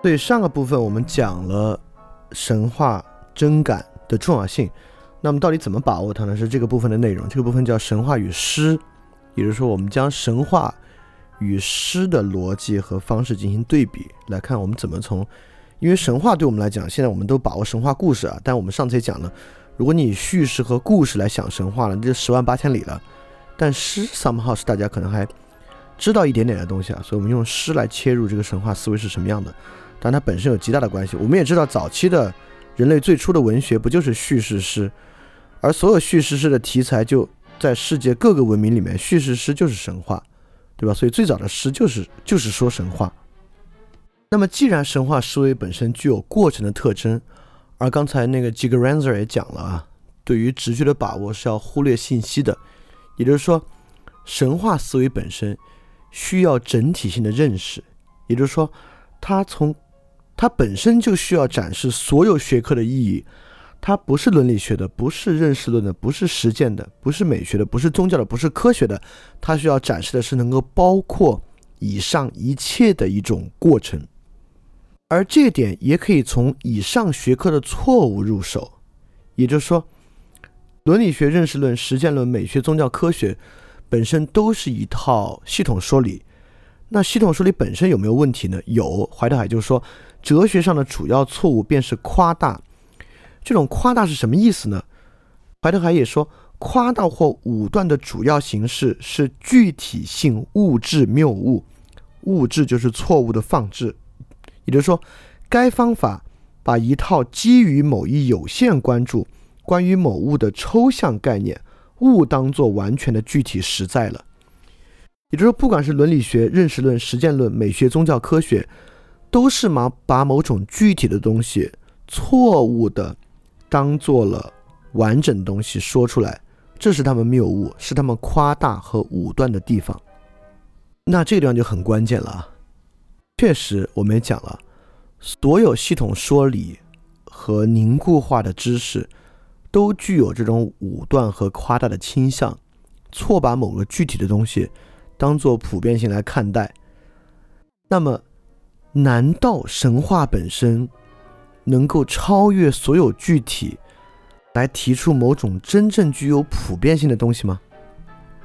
对上个部分我们讲了神话真感的重要性，那么到底怎么把握它呢？是这个部分的内容。这个部分叫神话与诗，也就是说，我们将神话与诗的逻辑和方式进行对比，来看我们怎么从，因为神话对我们来讲，现在我们都把握神话故事啊，但我们上次也讲了，如果你以叙事和故事来想神话了，那就十万八千里了。但诗 somehow 是大家可能还知道一点点的东西啊，所以我们用诗来切入这个神话思维是什么样的。但它本身有极大的关系。我们也知道，早期的人类最初的文学不就是叙事诗，而所有叙事诗的题材就在世界各个文明里面，叙事诗就是神话，对吧？所以最早的诗就是就是说神话。那么，既然神话思维本身具有过程的特征，而刚才那个 g i g r a n z e r 也讲了啊，对于直觉的把握是要忽略信息的，也就是说，神话思维本身需要整体性的认识，也就是说，它从它本身就需要展示所有学科的意义，它不是伦理学的，不是认识论的，不是实践的，不是美学的，不是宗教的，不是科学的，它需要展示的是能够包括以上一切的一种过程，而这点也可以从以上学科的错误入手，也就是说，伦理学、认识论、实践论、美学、宗教、科学本身都是一套系统说理，那系统说理本身有没有问题呢？有，怀特海就说。哲学上的主要错误便是夸大，这种夸大是什么意思呢？怀特海也说，夸大或武断的主要形式是具体性物质谬误，物质就是错误的放置，也就是说，该方法把一套基于某一有限关注关于某物的抽象概念误当作完全的具体实在了，也就是说，不管是伦理学、认识论、实践论、美学、宗教、科学。都是把把某种具体的东西错误的当做了完整东西说出来，这是他们谬误，是他们夸大和武断的地方。那这个地方就很关键了啊！确实，我们也讲了，所有系统说理和凝固化的知识都具有这种武断和夸大的倾向，错把某个具体的东西当做普遍性来看待。那么。难道神话本身能够超越所有具体，来提出某种真正具有普遍性的东西吗？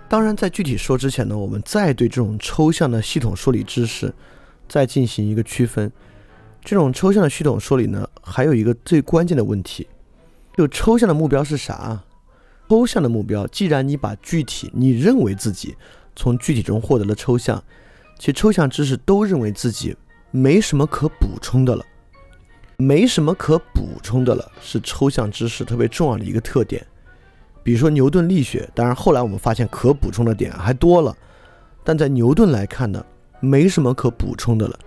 当然，在具体说之前呢，我们再对这种抽象的系统说理知识再进行一个区分。这种抽象的系统说理呢，还有一个最关键的问题：就抽象的目标是啥？抽象的目标，既然你把具体，你认为自己从具体中获得了抽象，其抽象知识都认为自己。没什么可补充的了，没什么可补充的了，是抽象知识特别重要的一个特点。比如说牛顿力学，当然后来我们发现可补充的点还多了，但在牛顿来看呢，没什么可补充的了。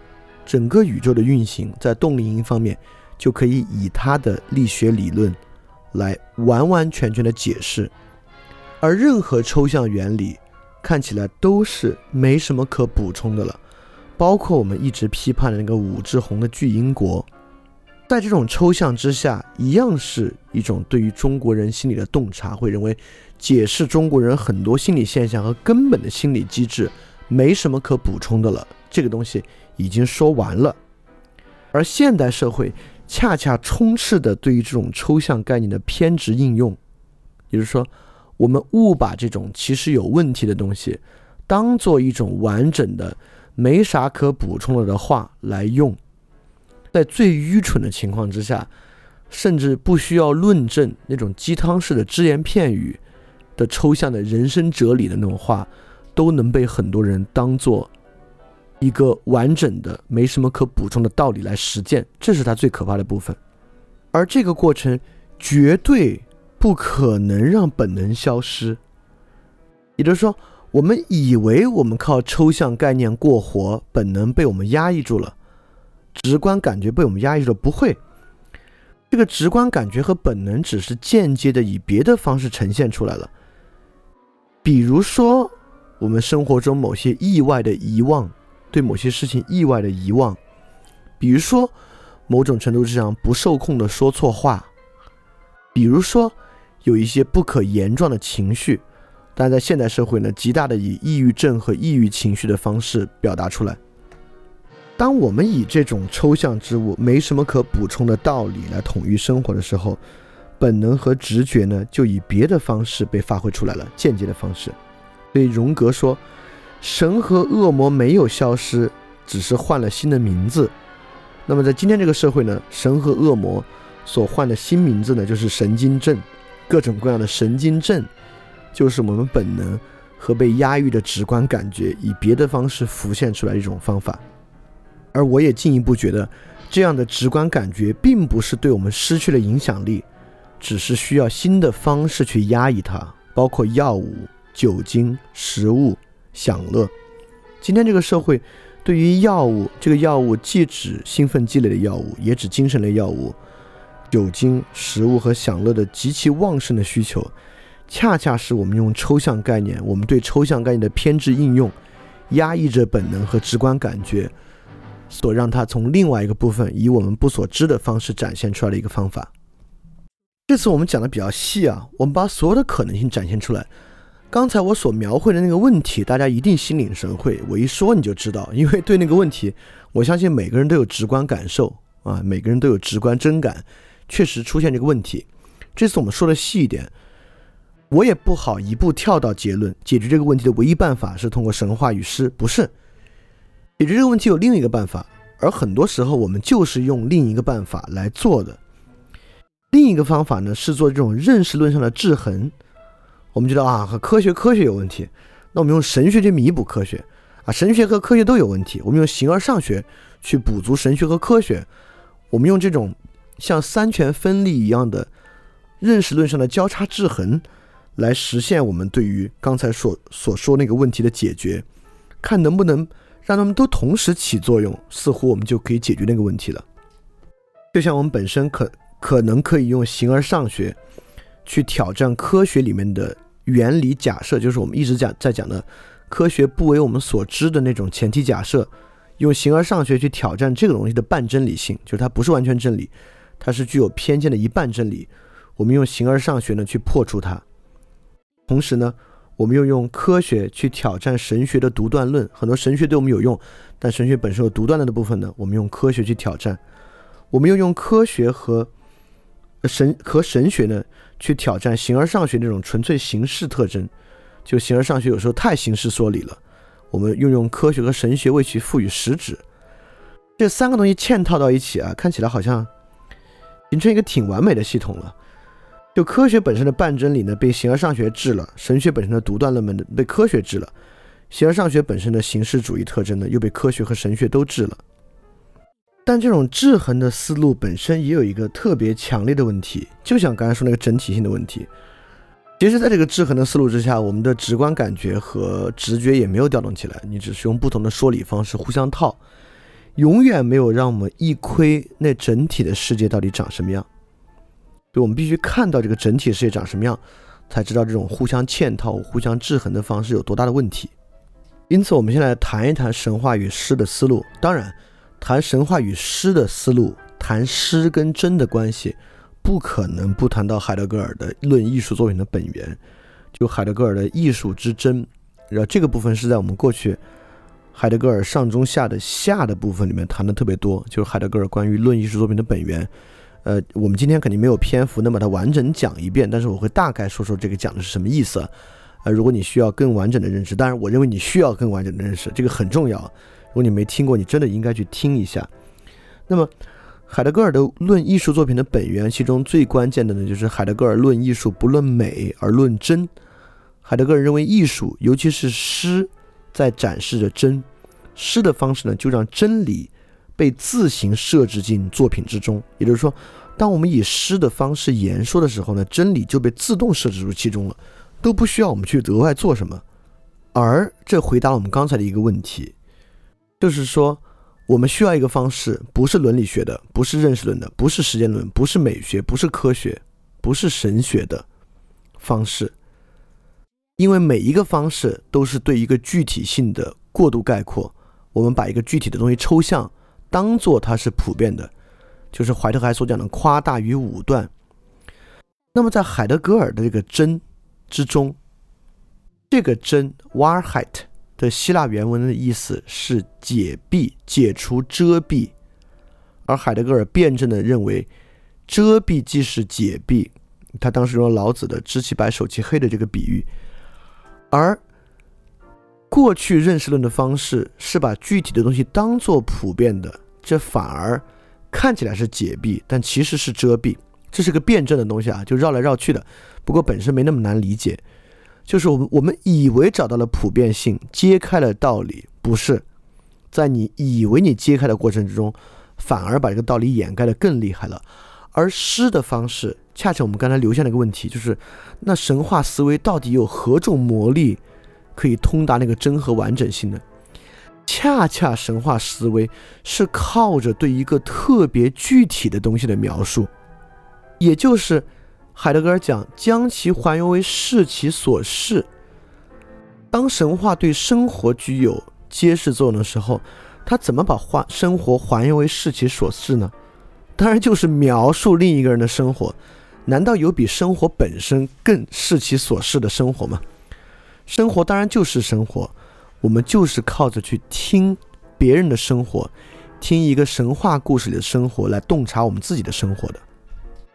整个宇宙的运行在动力因方面，就可以以他的力学理论来完完全全的解释，而任何抽象原理看起来都是没什么可补充的了。包括我们一直批判的那个武志红的巨婴国，在这种抽象之下，一样是一种对于中国人心理的洞察，会认为解释中国人很多心理现象和根本的心理机制没什么可补充的了，这个东西已经说完了。而现代社会恰恰充斥的对于这种抽象概念的偏执应用，也就是说，我们误把这种其实有问题的东西当做一种完整的。没啥可补充了的话来用，在最愚蠢的情况之下，甚至不需要论证那种鸡汤式的只言片语的抽象的人生哲理的那种话，都能被很多人当做一个完整的、没什么可补充的道理来实践。这是他最可怕的部分，而这个过程绝对不可能让本能消失，也就是说。我们以为我们靠抽象概念过活，本能被我们压抑住了，直观感觉被我们压抑住了。不会，这个直观感觉和本能只是间接的以别的方式呈现出来了。比如说，我们生活中某些意外的遗忘，对某些事情意外的遗忘，比如说某种程度上不受控的说错话，比如说有一些不可言状的情绪。但在现代社会呢，极大的以抑郁症和抑郁情绪的方式表达出来。当我们以这种抽象之物、没什么可补充的道理来统一生活的时候，本能和直觉呢，就以别的方式被发挥出来了，间接的方式。所以荣格说，神和恶魔没有消失，只是换了新的名字。那么在今天这个社会呢，神和恶魔所换的新名字呢，就是神经症，各种各样的神经症，就是我们本能和被压抑的直观感觉以别的方式浮现出来一种方法。而我也进一步觉得，这样的直观感觉并不是对我们失去了影响力，只是需要新的方式去压抑它，包括药物、酒精、食物、享乐。今天这个社会对于药物，这个药物既指兴奋剂类的药物，也指精神类药物、酒精、食物和享乐的极其旺盛的需求，恰恰是我们用抽象概念，我们对抽象概念的偏执应用，压抑着本能和直观感觉。所让它从另外一个部分以我们不所知的方式展现出来的一个方法。这次我们讲的比较细啊，我们把所有的可能性展现出来。刚才我所描绘的那个问题，大家一定心领神会。我一说你就知道，因为对那个问题，我相信每个人都有直观感受啊，每个人都有直观真感，确实出现这个问题。这次我们说的细一点，我也不好一步跳到结论。解决这个问题的唯一办法是通过神话与诗，不是。解决这个问题有另一个办法，而很多时候我们就是用另一个办法来做的。另一个方法呢是做这种认识论上的制衡。我们觉得啊，和科学科学有问题，那我们用神学去弥补科学啊，神学和科学都有问题，我们用形而上学去补足神学和科学。我们用这种像三权分立一样的认识论上的交叉制衡，来实现我们对于刚才所所说那个问题的解决，看能不能。让他们都同时起作用，似乎我们就可以解决那个问题了。就像我们本身可可能可以用形而上学去挑战科学里面的原理假设，就是我们一直讲在讲的科学不为我们所知的那种前提假设，用形而上学去挑战这个东西的半真理性，就是它不是完全真理，它是具有偏见的一半真理。我们用形而上学呢去破除它，同时呢。我们又用科学去挑战神学的独断论，很多神学对我们有用，但神学本身有独断论的部分呢。我们用科学去挑战，我们又用科学和神和神学呢去挑战形而上学那种纯粹形式特征。就形而上学有时候太形式说理了，我们又用科学和神学为其赋予实质。这三个东西嵌套到一起啊，看起来好像形成一个挺完美的系统了。就科学本身的半真理呢，被形而上学治了；神学本身的独断论们被科学治了；形而上学本身的形式主义特征呢，又被科学和神学都治了。但这种制衡的思路本身也有一个特别强烈的问题，就像刚才说那个整体性的问题。其实，在这个制衡的思路之下，我们的直观感觉和直觉也没有调动起来，你只是用不同的说理方式互相套，永远没有让我们一窥那整体的世界到底长什么样。就我们必须看到这个整体世界长什么样，才知道这种互相嵌套、互相制衡的方式有多大的问题。因此，我们先来谈一谈神话与诗的思路。当然，谈神话与诗的思路，谈诗跟真的关系，不可能不谈到海德格尔的《论艺术作品的本源》。就海德格尔的艺术之真，然后这个部分是在我们过去海德格尔上中下的下的部分里面谈的特别多，就是海德格尔关于论艺术作品的本源。呃，我们今天肯定没有篇幅能把它完整讲一遍，但是我会大概说说这个讲的是什么意思。呃，如果你需要更完整的认识，当然我认为你需要更完整的认识，这个很重要。如果你没听过，你真的应该去听一下。那么，海德格尔的论艺术作品的本源，其中最关键的呢，就是海德格尔论艺术不论美而论真。海德格尔认为艺术，尤其是诗，在展示着真。诗的方式呢，就让真理。被自行设置进作品之中，也就是说，当我们以诗的方式言说的时候呢，真理就被自动设置入其中了，都不需要我们去额外做什么。而这回答了我们刚才的一个问题，就是说，我们需要一个方式，不是伦理学的，不是认识论的，不是时间论，不是美学，不是科学，不是神学的方式，因为每一个方式都是对一个具体性的过度概括，我们把一个具体的东西抽象。当做它是普遍的，就是怀特海所讲的夸大与武断。那么在海德格尔的这个真之中，这个真 Wahrheit 的希腊原文的意思是解蔽、解除遮蔽，而海德格尔辩证的认为，遮蔽既是解蔽。他当时用老子的“知其白，守其黑”的这个比喻，而过去认识论的方式是把具体的东西当做普遍的，这反而看起来是解蔽，但其实是遮蔽。这是个辩证的东西啊，就绕来绕去的。不过本身没那么难理解，就是我们我们以为找到了普遍性，揭开了道理，不是在你以为你揭开的过程之中，反而把这个道理掩盖的更厉害了。而诗的方式。恰恰我们刚才留下了一个问题，就是那神话思维到底有何种魔力，可以通达那个真和完整性呢？恰恰神话思维是靠着对一个特别具体的东西的描述，也就是海德格尔讲将其还原为视其所视。当神话对生活具有揭示作用的时候，他怎么把还生活还原为视其所视呢？当然就是描述另一个人的生活。难道有比生活本身更视其所视的生活吗？生活当然就是生活，我们就是靠着去听别人的生活，听一个神话故事里的生活来洞察我们自己的生活的。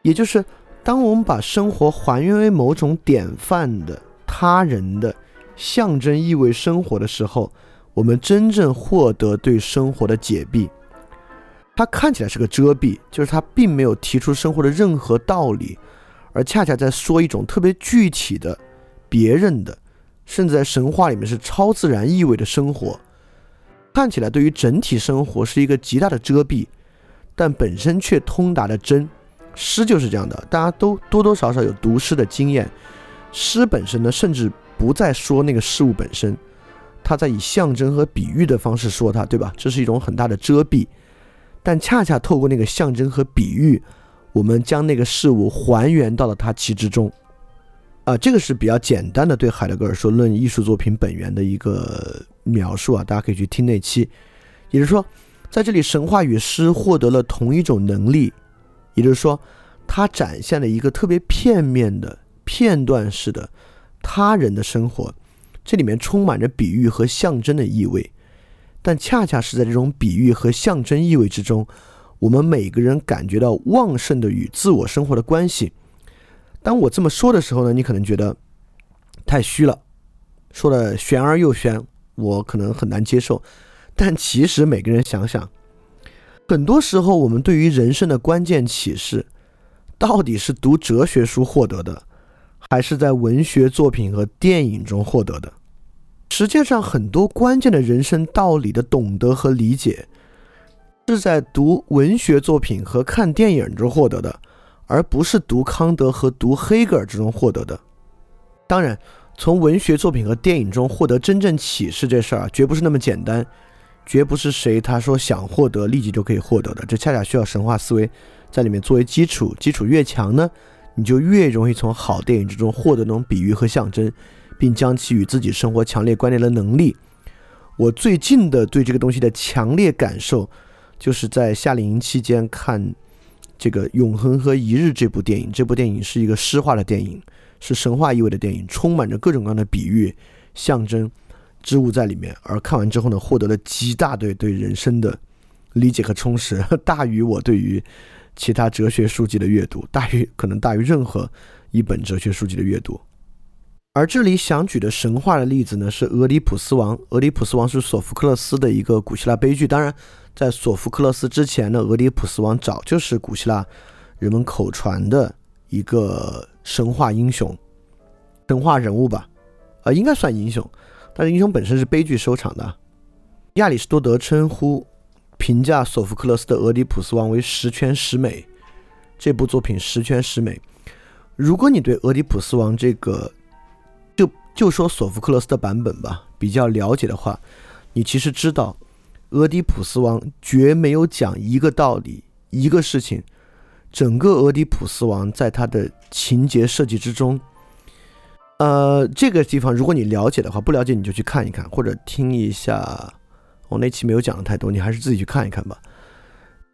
也就是，当我们把生活还原为某种典范的他人的象征意味生活的时候，我们真正获得对生活的解闭。它看起来是个遮蔽，就是它并没有提出生活的任何道理，而恰恰在说一种特别具体的、别人的，甚至在神话里面是超自然意味的生活。看起来对于整体生活是一个极大的遮蔽，但本身却通达的真。诗就是这样的，大家都多多少少有读诗的经验。诗本身呢，甚至不再说那个事物本身，它在以象征和比喻的方式说它，对吧？这是一种很大的遮蔽。但恰恰透过那个象征和比喻，我们将那个事物还原到了它其之中，啊，这个是比较简单的对海德格尔说论艺术作品本源的一个描述啊，大家可以去听那期。也就是说，在这里神话与诗获得了同一种能力，也就是说，它展现了一个特别片面的片段式的他人的生活，这里面充满着比喻和象征的意味。但恰恰是在这种比喻和象征意味之中，我们每个人感觉到旺盛的与自我生活的关系。当我这么说的时候呢，你可能觉得太虚了，说的玄而又玄，我可能很难接受。但其实每个人想想，很多时候我们对于人生的关键启示，到底是读哲学书获得的，还是在文学作品和电影中获得的？实际上，很多关键的人生道理的懂得和理解，是在读文学作品和看电影中获得的，而不是读康德和读黑格尔之中获得的。当然，从文学作品和电影中获得真正启示这事儿啊，绝不是那么简单，绝不是谁他说想获得立即就可以获得的。这恰恰需要神话思维在里面作为基础，基础越强呢，你就越容易从好电影之中获得那种比喻和象征。并将其与自己生活强烈关联的能力。我最近的对这个东西的强烈感受，就是在夏令营期间看这个《永恒和一日》这部电影。这部电影是一个诗化的电影，是神话意味的电影，充满着各种各样的比喻、象征之物在里面。而看完之后呢，获得了极大对对人生的理解和充实，大于我对于其他哲学书籍的阅读，大于可能大于任何一本哲学书籍的阅读。而这里想举的神话的例子呢，是俄狄浦斯王。俄狄浦斯王是索福克勒斯的一个古希腊悲剧。当然，在索福克勒斯之前呢，俄狄浦斯王早就是古希腊人们口传的一个神话英雄、神话人物吧？啊，应该算英雄，但是英雄本身是悲剧收场的。亚里士多德称呼评价索福克勒斯的俄狄浦斯王为十全十美。这部作品十全十美。如果你对俄狄浦斯王这个就说索福克勒斯的版本吧，比较了解的话，你其实知道，俄狄浦斯王绝没有讲一个道理，一个事情。整个俄狄浦斯王在他的情节设计之中，呃，这个地方如果你了解的话，不了解你就去看一看，或者听一下。我那期没有讲的太多，你还是自己去看一看吧，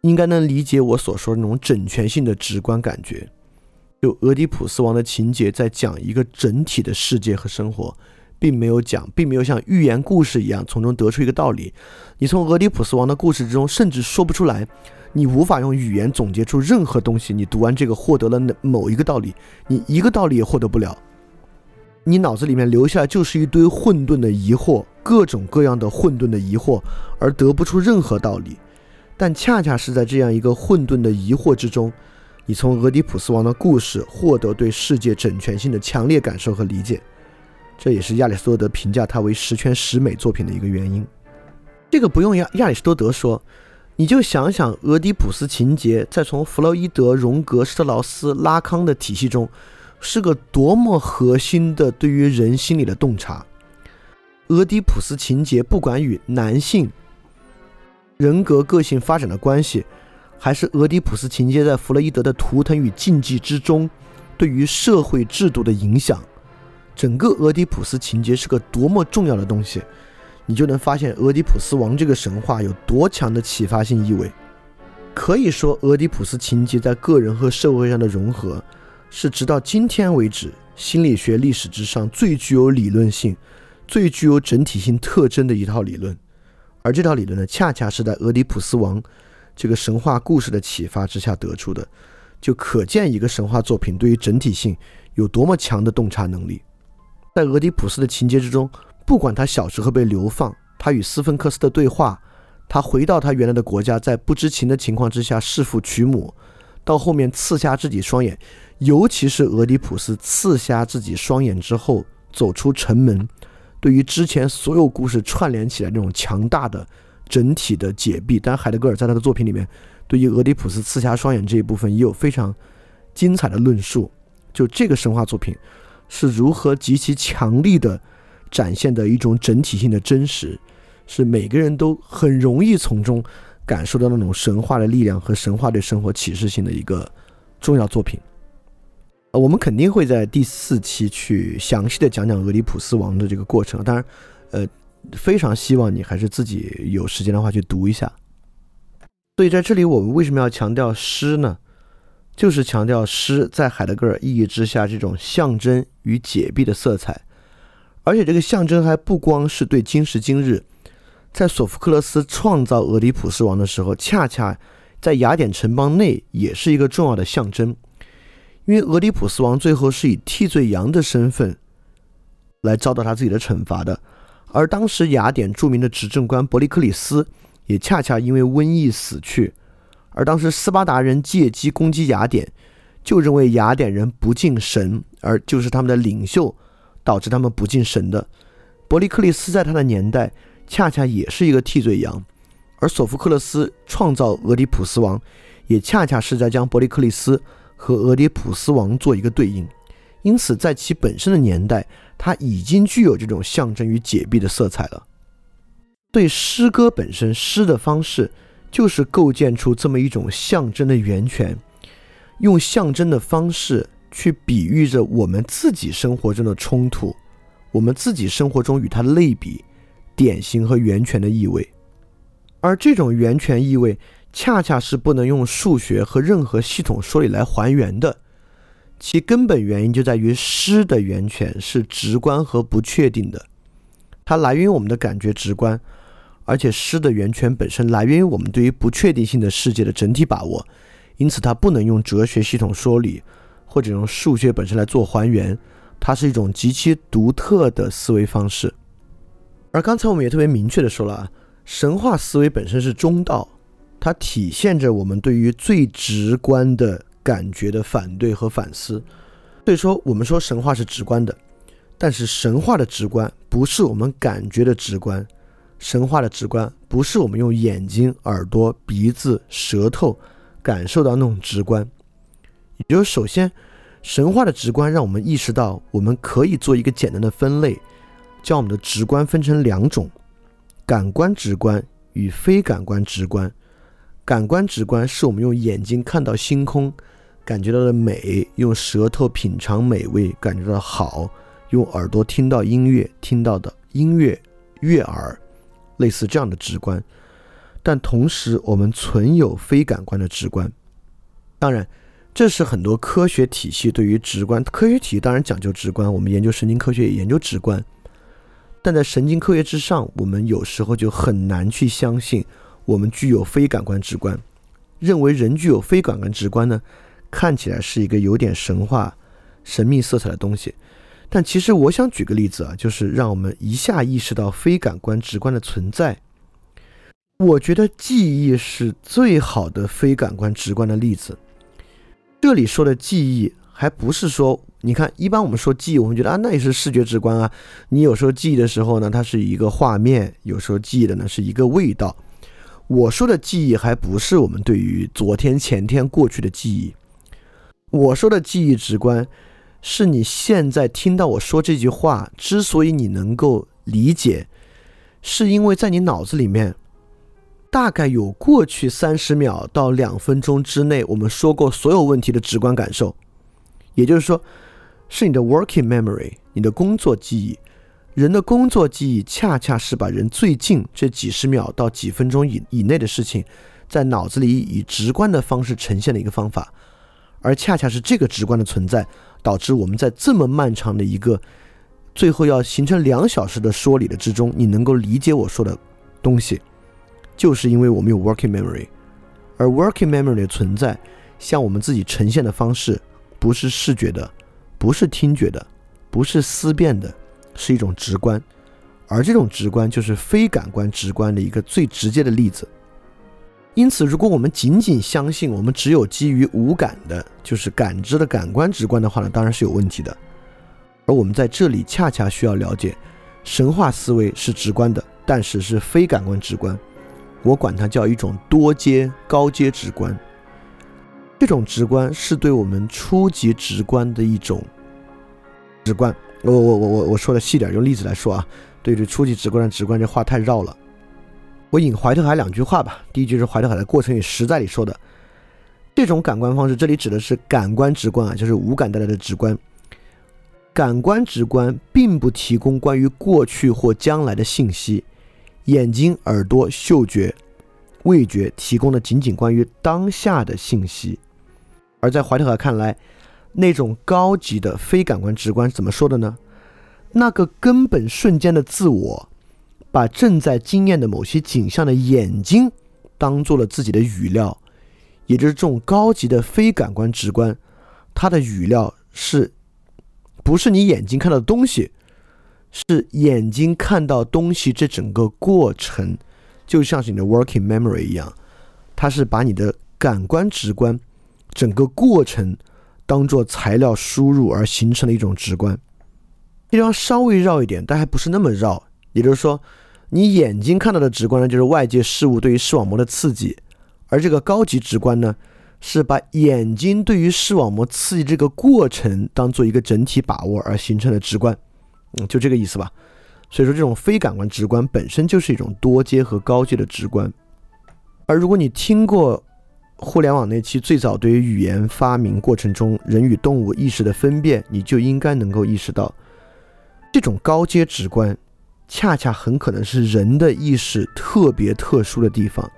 应该能理解我所说的那种整全性的直观感觉。就俄狄浦斯王的情节在讲一个整体的世界和生活，并没有讲，并没有像寓言故事一样从中得出一个道理。你从俄狄浦斯王的故事之中，甚至说不出来，你无法用语言总结出任何东西。你读完这个，获得了某一个道理，你一个道理也获得不了。你脑子里面留下就是一堆混沌的疑惑，各种各样的混沌的疑惑，而得不出任何道理。但恰恰是在这样一个混沌的疑惑之中，你从俄狄浦斯王的故事获得对世界整全性的强烈感受和理解。这也是亚里士多德评价它为十全十美作品的一个原因。这个不用亚亚里士多德说，你就想想俄狄浦斯情节，在从弗洛伊德、荣格、施特劳斯、拉康的体系中，是个多么核心的对于人心理的洞察。俄狄浦斯情节不管与男性人格个性发展的关系，还是俄狄浦斯情节在弗洛伊德的图腾与禁忌之中对于社会制度的影响。整个俄狄浦斯情节是个多么重要的东西，你就能发现俄狄浦斯王这个神话有多强的启发性意味。可以说，俄狄浦斯情节在个人和社会上的融合，是直到今天为止心理学历史之上最具有理论性、最具有整体性特征的一套理论。而这套理论呢，恰恰是在俄狄浦斯王这个神话故事的启发之下得出的，就可见一个神话作品对于整体性有多么强的洞察能力。在俄狄浦斯的情节之中，不管他小时候被流放，他与斯芬克斯的对话，他回到他原来的国家，在不知情的情况之下弑父娶母，到后面刺瞎自己双眼，尤其是俄狄浦斯刺瞎自己双眼之后走出城门，对于之前所有故事串联起来那种强大的整体的解闭。但海德格尔在他的作品里面，对于俄狄浦斯刺瞎双眼这一部分也有非常精彩的论述。就这个神话作品。是如何极其强力的展现的一种整体性的真实，是每个人都很容易从中感受到那种神话的力量和神话对生活启示性的一个重要作品。呃，我们肯定会在第四期去详细的讲讲俄狄浦斯王的这个过程。当然，呃，非常希望你还是自己有时间的话去读一下。所以在这里，我们为什么要强调诗呢？就是强调诗在海德格尔意义之下这种象征与解蔽的色彩，而且这个象征还不光是对今时今日，在索福克勒斯创造俄狄浦斯王的时候，恰恰在雅典城邦内也是一个重要的象征，因为俄狄浦斯王最后是以替罪羊的身份来遭到他自己的惩罚的，而当时雅典著名的执政官伯利克里斯也恰恰因为瘟疫死去。而当时斯巴达人借机攻击雅典，就认为雅典人不敬神，而就是他们的领袖导致他们不敬神的。伯利克里斯在他的年代恰恰也是一个替罪羊，而索福克勒斯创造俄狄浦斯王，也恰恰是在将伯利克里斯和俄狄浦斯王做一个对应。因此，在其本身的年代，它已经具有这种象征与解闭的色彩了。对诗歌本身，诗的方式。就是构建出这么一种象征的源泉，用象征的方式去比喻着我们自己生活中的冲突，我们自己生活中与它类比、典型和源泉的意味。而这种源泉意味，恰恰是不能用数学和任何系统说理来还原的。其根本原因就在于诗的源泉是直观和不确定的，它来源于我们的感觉直观。而且诗的源泉本身来源于我们对于不确定性的世界的整体把握，因此它不能用哲学系统说理，或者用数学本身来做还原，它是一种极其独特的思维方式。而刚才我们也特别明确的说了啊，神话思维本身是中道，它体现着我们对于最直观的感觉的反对和反思。所以说，我们说神话是直观的，但是神话的直观不是我们感觉的直观。神话的直观不是我们用眼睛、耳朵、鼻子、舌头感受到那种直观，也就是首先，神话的直观让我们意识到，我们可以做一个简单的分类，将我们的直观分成两种：感官直观与非感官直观。感官直观是我们用眼睛看到星空，感觉到的美；用舌头品尝美味，感觉到好；用耳朵听到音乐，听到的音乐悦耳。类似这样的直观，但同时我们存有非感官的直观。当然，这是很多科学体系对于直观科学体系当然讲究直观。我们研究神经科学也研究直观，但在神经科学之上，我们有时候就很难去相信我们具有非感官直观。认为人具有非感官直观呢，看起来是一个有点神话、神秘色彩的东西。但其实我想举个例子啊，就是让我们一下意识到非感官直观的存在。我觉得记忆是最好的非感官直观的例子。这里说的记忆，还不是说，你看，一般我们说记忆，我们觉得啊，那也是视觉直观啊。你有时候记忆的时候呢，它是一个画面；有时候记忆的呢是一个味道。我说的记忆还不是我们对于昨天、前天、过去的记忆。我说的记忆直观，是你现在听到我说这句话，之所以你能够理解，是因为在你脑子里面，大概有过去三十秒到两分钟之内我们说过所有问题的直观感受。也就是说，是你的 working memory，你的工作记忆。人的工作记忆恰恰是把人最近这几十秒到几分钟以以内的事情，在脑子里以直观的方式呈现的一个方法，而恰恰是这个直观的存在，导致我们在这么漫长的一个最后要形成两小时的说理的之中，你能够理解我说的东西，就是因为我们有 working memory，而 working memory 的存在，向我们自己呈现的方式，不是视觉的，不是听觉的，不是思辨的。是一种直观，而这种直观就是非感官直观的一个最直接的例子。因此，如果我们仅仅相信我们只有基于五感的，就是感知的感官直观的话呢，当然是有问题的。而我们在这里恰恰需要了解，神话思维是直观的，但是是非感官直观。我管它叫一种多阶高阶直观。这种直观是对我们初级直观的一种直观。我我我我我说的细点，用例子来说啊，对这初级直观的直观，这话太绕了。我引怀特海两句话吧。第一句是怀特海的过程与实在里说的，这种感官方式，这里指的是感官直观啊，就是五感带来的直观。感官直观并不提供关于过去或将来的信息，眼睛、耳朵、嗅觉、味觉提供的仅仅关于当下的信息。而在怀特海看来，那种高级的非感官直观怎么说的呢？那个根本瞬间的自我，把正在经验的某些景象的眼睛当做了自己的语料，也就是这种高级的非感官直观，它的语料是，不是你眼睛看到的东西，是眼睛看到东西这整个过程，就像是你的 working memory 一样，它是把你的感官直观整个过程。当做材料输入而形成的一种直观，这地方稍微绕一点，但还不是那么绕。也就是说，你眼睛看到的直观呢，就是外界事物对于视网膜的刺激；而这个高级直观呢，是把眼睛对于视网膜刺激这个过程当做一个整体把握而形成的直观。嗯，就这个意思吧。所以说，这种非感官直观本身就是一种多阶和高阶的直观。而如果你听过，互联网那期最早对于语言发明过程中人与动物意识的分辨，你就应该能够意识到，这种高阶直观，恰恰很可能是人的意识特别特殊的地方。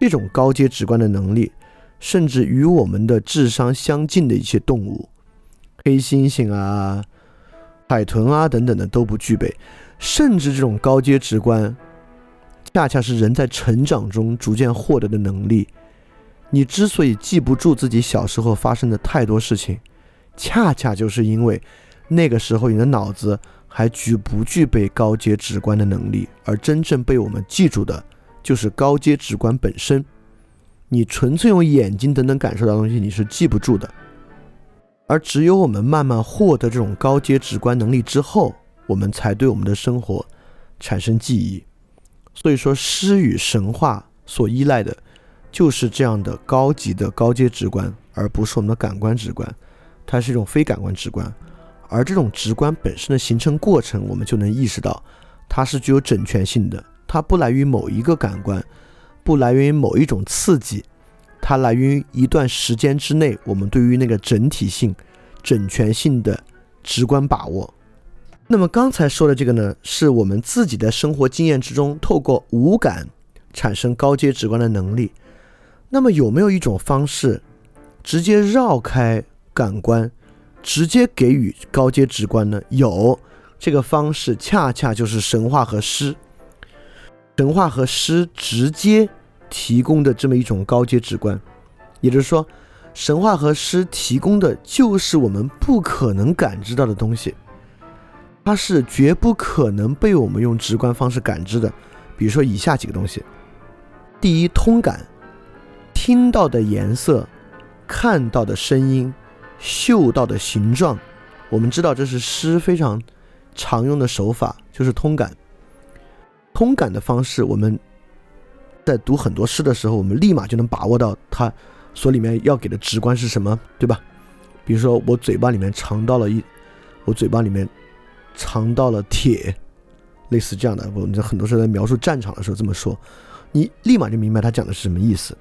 这种高阶直观的能力，甚至与我们的智商相近的一些动物，黑猩猩啊、海豚啊等等的都不具备。甚至这种高阶直观，恰恰是人在成长中逐渐获得的能力。你之所以记不住自己小时候发生的太多事情，恰恰就是因为那个时候你的脑子还具不具备高阶直观的能力，而真正被我们记住的，就是高阶直观本身。你纯粹用眼睛等等感受到东西，你是记不住的。而只有我们慢慢获得这种高阶直观能力之后，我们才对我们的生活产生记忆。所以说，诗与神话所依赖的。就是这样的高级的高阶直观，而不是我们的感官直观，它是一种非感官直观。而这种直观本身的形成过程，我们就能意识到，它是具有整全性的。它不来于某一个感官，不来源于某一种刺激，它来源于一段时间之内我们对于那个整体性、整全性的直观把握。那么刚才说的这个呢，是我们自己的生活经验之中，透过五感产生高阶直观的能力。那么有没有一种方式，直接绕开感官，直接给予高阶直观呢？有，这个方式恰恰就是神话和诗，神话和诗直接提供的这么一种高阶直观，也就是说，神话和诗提供的就是我们不可能感知到的东西，它是绝不可能被我们用直观方式感知的。比如说以下几个东西：第一，通感，听到的颜色，看到的声音，嗅到的形状，我们知道这是诗非常。常用的手法就是通感。通感的方式，我们在读很多诗的时候，我们立马就能把握到它所里面要给的直观是什么，对吧？比如说，我嘴巴里面尝到了一，我嘴巴里面尝到了铁，类似这样的。我们在很多时候在描述战场的时候这么说，你立马就明白他讲的是什么意思。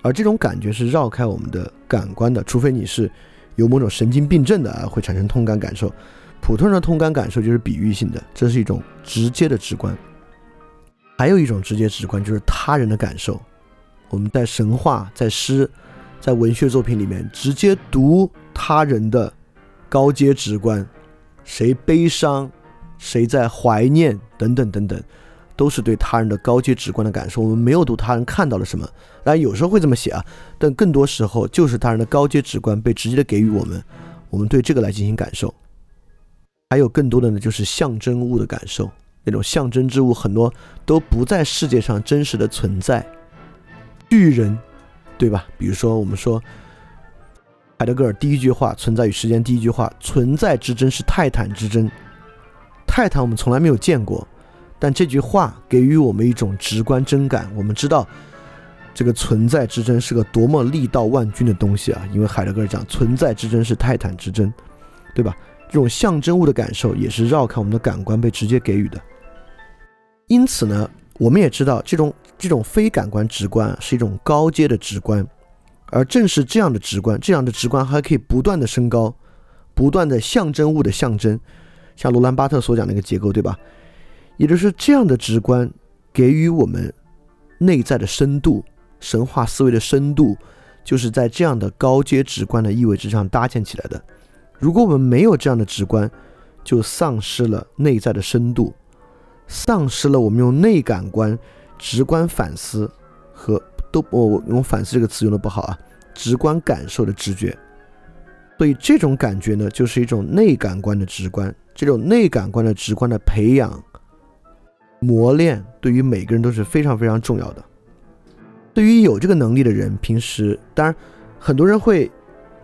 而这种感觉是绕开我们的感官的，除非你是有某种神经病症的啊，会产生痛感感受。普通人的痛感感受就是比喻性的，这是一种直接的直观。还有一种直接直观就是他人的感受。我们在神话、在诗、在文学作品里面直接读他人的高阶直观，谁悲伤，谁在怀念，等等等等，都是对他人的高阶直观的感受。我们没有读他人看到了什么，当然有时候会这么写啊，但更多时候就是他人的高阶直观被直接的给予我们，我们对这个来进行感受。还有更多的呢，就是象征物的感受。那种象征之物很多都不在世界上真实的存在。巨人，对吧？比如说，我们说海德格尔第一句话《存在与时间》第一句话：“存在之争是泰坦之争。”泰坦我们从来没有见过，但这句话给予我们一种直观真感。我们知道这个存在之争是个多么力道万钧的东西啊！因为海德格尔讲存在之争是泰坦之争，对吧？这种象征物的感受也是绕开我们的感官被直接给予的，因此呢，我们也知道这种这种非感官直观是一种高阶的直观，而正是这样的直观，这样的直观还可以不断的升高，不断的象征物的象征，像罗兰巴特所讲那个结构，对吧？也就是这样的直观给予我们内在的深度，神话思维的深度，就是在这样的高阶直观的意味之上搭建起来的。如果我们没有这样的直观，就丧失了内在的深度，丧失了我们用内感官直观反思和都我我用反思这个词用的不好啊，直观感受的直觉。所以这种感觉呢，就是一种内感官的直观。这种内感官的直观的培养、磨练，对于每个人都是非常非常重要的。对于有这个能力的人，平时当然很多人会。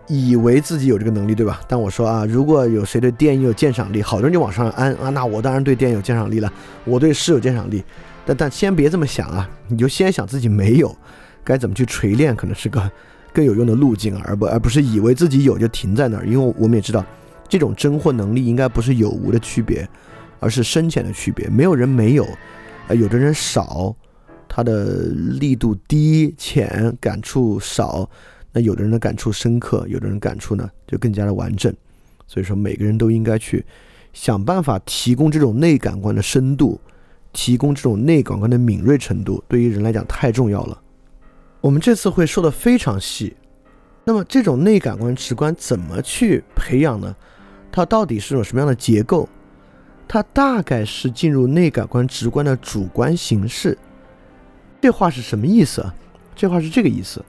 以为自己有这个能力，对吧？但我说啊，如果有谁对电影有鉴赏力，好多人就往上安啊，那我当然对电影有鉴赏力了，我对诗有鉴赏力。但但先别这么想啊，你就先想自己没有，该怎么去锤炼，可能是个更有用的路径，而不而不是以为自己有就停在那儿。因为我们也知道，这种真货能力应该不是有无的区别，而是深浅的区别。没有人没有，呃，有的人少，他的力度低浅，感触少。那有的人的感触深刻，有的人感触呢就更加的完整，所以说每个人都应该去想办法提供这种内感官的深度，提供这种内感官的敏锐程度，对于人来讲太重要了。我们这次会说的非常细。那么这种内感官直观怎么去培养呢？它到底是种什么样的结构？它大概是进入内感官直观的主观形式。这话是什么意思啊？这话是这个意思。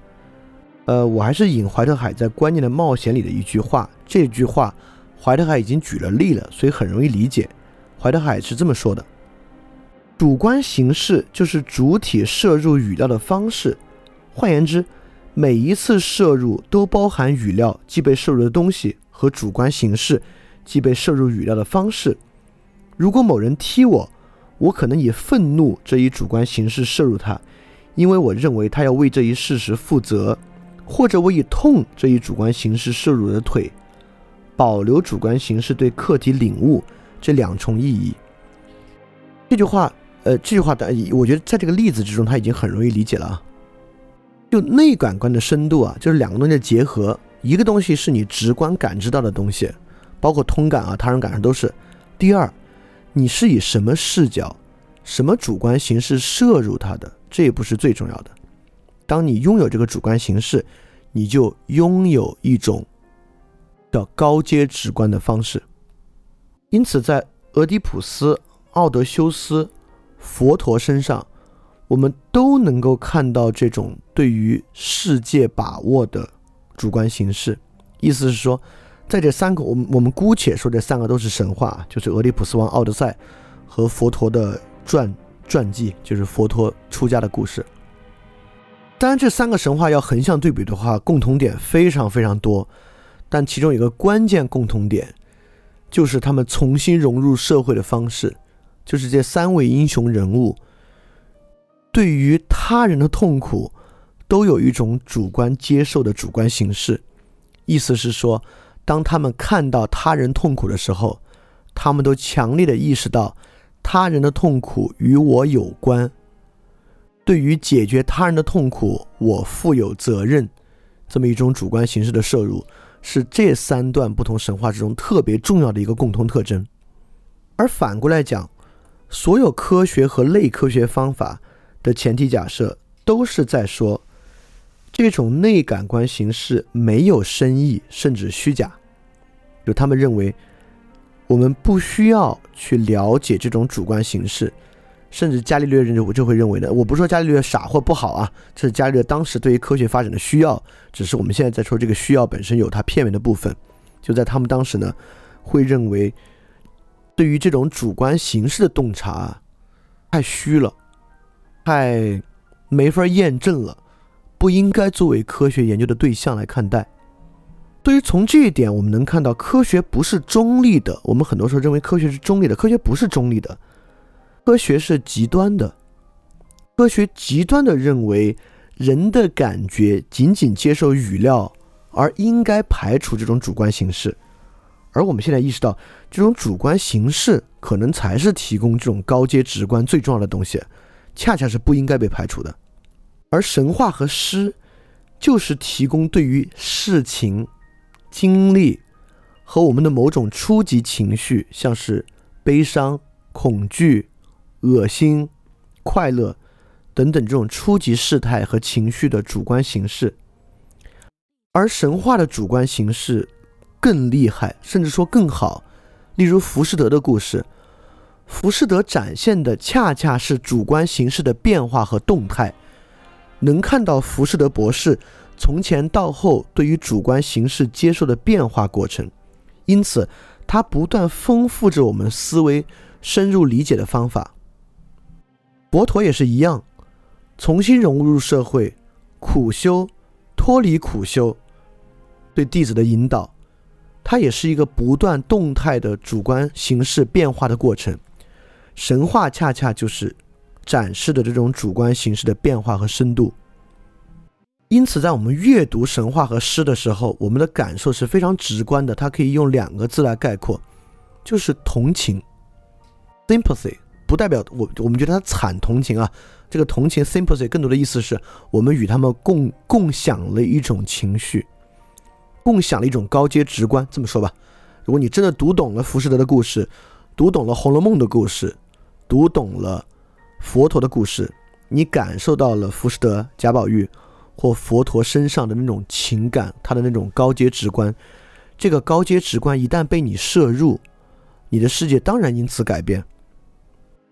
呃，我还是引怀特海在《观念的冒险》里的一句话。这句话，怀特海已经举了例了，所以很容易理解。怀特海是这么说的：主观形式就是主体摄入语料的方式。换言之，每一次摄入都包含语料即被摄入的东西和主观形式即被摄入语料的方式。如果某人踢我，我可能以愤怒这一主观形式摄入他，因为我认为他要为这一事实负责。或者我以痛这一主观形式摄入我的腿，保留主观形式对客体领悟这两重意义。这句话，呃，这句话的，我觉得在这个例子之中，他已经很容易理解了啊。就内感官的深度啊，就是两个东西的结合。一个东西是你直观感知到的东西，包括通感啊、他人感受都是。第二，你是以什么视角、什么主观形式摄入它的，这也不是最重要的。当你拥有这个主观形式，你就拥有一种叫高阶直观的方式。因此，在俄狄浦斯、奥德修斯、佛陀身上，我们都能够看到这种对于世界把握的主观形式。意思是说，在这三个，我们我们姑且说这三个都是神话，就是俄狄浦斯王奥德赛和佛陀的传传记，就是佛陀出家的故事。当然，这三个神话要横向对比的话，共同点非常非常多，但其中有个关键共同点，就是他们重新融入社会的方式，就是这三位英雄人物对于他人的痛苦都有一种主观接受的主观形式。意思是说，当他们看到他人痛苦的时候，他们都强烈的意识到他人的痛苦与我有关。对于解决他人的痛苦，我负有责任，这么一种主观形式的摄入，是这三段不同神话之中特别重要的一个共同特征。而反过来讲，所有科学和类科学方法的前提假设，都是在说这种内感官形式没有深意，甚至虚假。就他们认为，我们不需要去了解这种主观形式。甚至伽利略认为我就会认为呢，我不是说伽利略傻或不好啊，这是伽利略当时对于科学发展的需要，只是我们现在在说这个需要本身有它片面的部分。就在他们当时呢，会认为对于这种主观形式的洞察太虚了，太没法验证了，不应该作为科学研究的对象来看待。对于从这一点，我们能看到科学不是中立的。我们很多时候认为科学是中立的，科学不是中立的。科学是极端的，科学极端的认为人的感觉仅仅接受语料，而应该排除这种主观形式。而我们现在意识到，这种主观形式可能才是提供这种高阶直观最重要的东西，恰恰是不应该被排除的。而神话和诗，就是提供对于事情、经历和我们的某种初级情绪，像是悲伤、恐惧。恶心、快乐等等这种初级事态和情绪的主观形式，而神话的主观形式更厉害，甚至说更好。例如浮士德的故事，浮士德展现的恰恰是主观形式的变化和动态，能看到浮士德博士从前到后对于主观形式接受的变化过程，因此他不断丰富着我们思维深入理解的方法。佛陀也是一样，重新融入社会，苦修，脱离苦修，对弟子的引导，它也是一个不断动态的主观形式变化的过程。神话恰恰就是展示的这种主观形式的变化和深度。因此，在我们阅读神话和诗的时候，我们的感受是非常直观的，它可以用两个字来概括，就是同情 （sympathy）。不代表我，我们觉得他惨同情啊。这个同情 （sympathy） 更多的意思是我们与他们共共享了一种情绪，共享了一种高阶直观。这么说吧，如果你真的读懂了浮士德的故事，读懂了《红楼梦》的故事，读懂了佛陀的故事，你感受到了浮士德、贾宝玉或佛陀身上的那种情感，他的那种高阶直观。这个高阶直观一旦被你摄入，你的世界当然因此改变。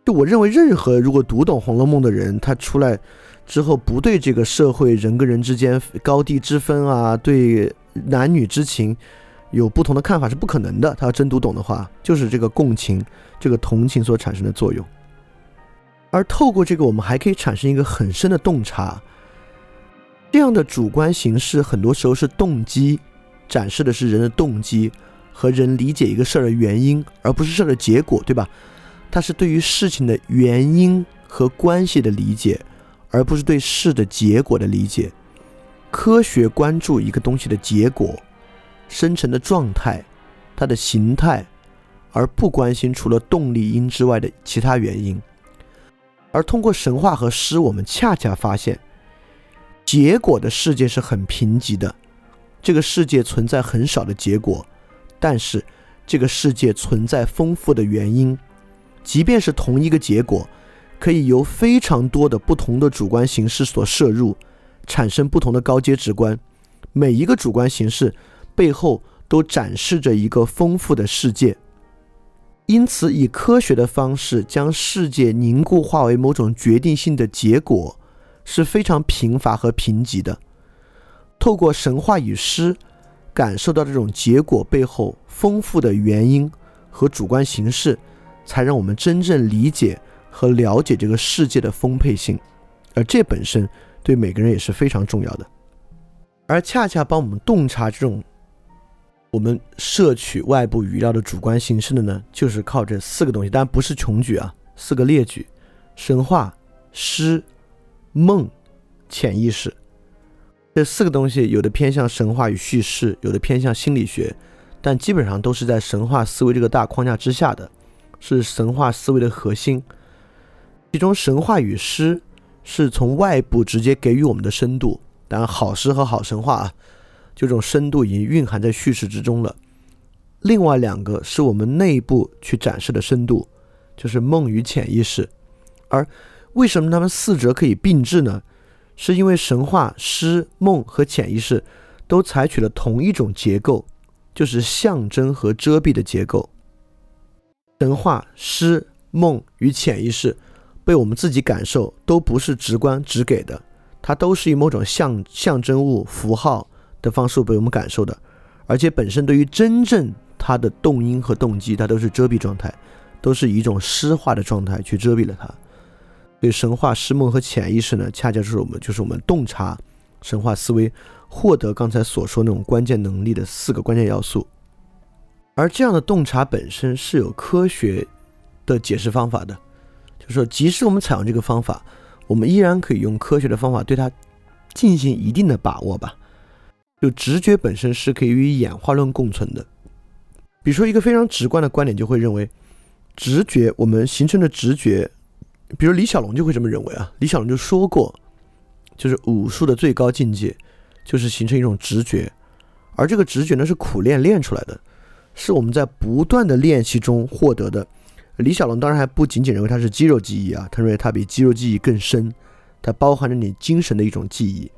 就我认为，任何如果读懂《红楼梦》的人，他出来之后不对这个社会人跟人之间高低之分啊，对男女之情有不同的看法是不可能的。他要真读懂的话，就是这个共情、这个同情所产生的作用。而透过这个，我们还可以产生一个很深的洞察。这样的主观形式，很多时候是动机，展示的是人的动机和人理解一个事儿的原因，而不是事儿的结果，对吧？它是对于事情的原因和关系的理解，而不是对事的结果的理解。科学关注一个东西的结果、生成的状态、它的形态，而不关心除了动力因之外的其他原因。而通过神话和诗，我们恰恰发现，结果的世界是很贫瘠的。这个世界存在很少的结果，但是这个世界存在丰富的原因。即便是同一个结果，可以由非常多的不同的主观形式所摄入，产生不同的高阶直观。每一个主观形式背后都展示着一个丰富的世界。因此，以科学的方式将世界凝固化为某种决定性的结果是非常贫乏和贫瘠的。透过神话与诗，感受到这种结果背后丰富的原因和主观形式，才让我们真正理解和了解这个世界的丰沛性。而这本身对每个人也是非常重要的。而恰恰帮我们洞察这种我们摄取外部语料的主观形式的呢，就是靠这四个东西，当然不是穷举啊，四个列举：神话、诗、梦、潜意识。这四个东西有的偏向神话与叙事，有的偏向心理学，但基本上都是在神话思维这个大框架之下的，是神话思维的核心。其中，神话与诗是从外部直接给予我们的深度。当然，好诗和好神话啊，这种深度已经蕴含在叙事之中了。另外两个是我们内部去展示的深度，就是梦与潜意识。而为什么他们四者可以并置呢？是因为神话、诗、梦和潜意识都采取了同一种结构，就是象征和遮蔽的结构。神话、诗、梦与潜意识被我们自己感受，都不是直观直给的。它都是以某种象象征物、符号的方式被我们感受的，而且本身对于真正它的动因和动机，它都是遮蔽状态，都是以一种诗化的状态去遮蔽了它。所以神话、诗梦和潜意识呢，恰恰就是我们就是我们洞察神话思维、获得刚才所说那种关键能力的四个关键要素。而这样的洞察本身是有科学的解释方法的，就是说，即使我们采用这个方法。我们依然可以用科学的方法对它进行一定的把握吧。就直觉本身是可以与演化论共存的。比如说，一个非常直观的观点就会认为，直觉我们形成的直觉，比如李小龙就会这么认为啊。李小龙就说过，就是武术的最高境界就是形成一种直觉，而这个直觉呢是苦练练出来的，是我们在不断的练习中获得的。李小龙当然还不仅仅认为它是肌肉记忆啊，他认为它比肌肉记忆更深，它包含着你精神的一种记忆。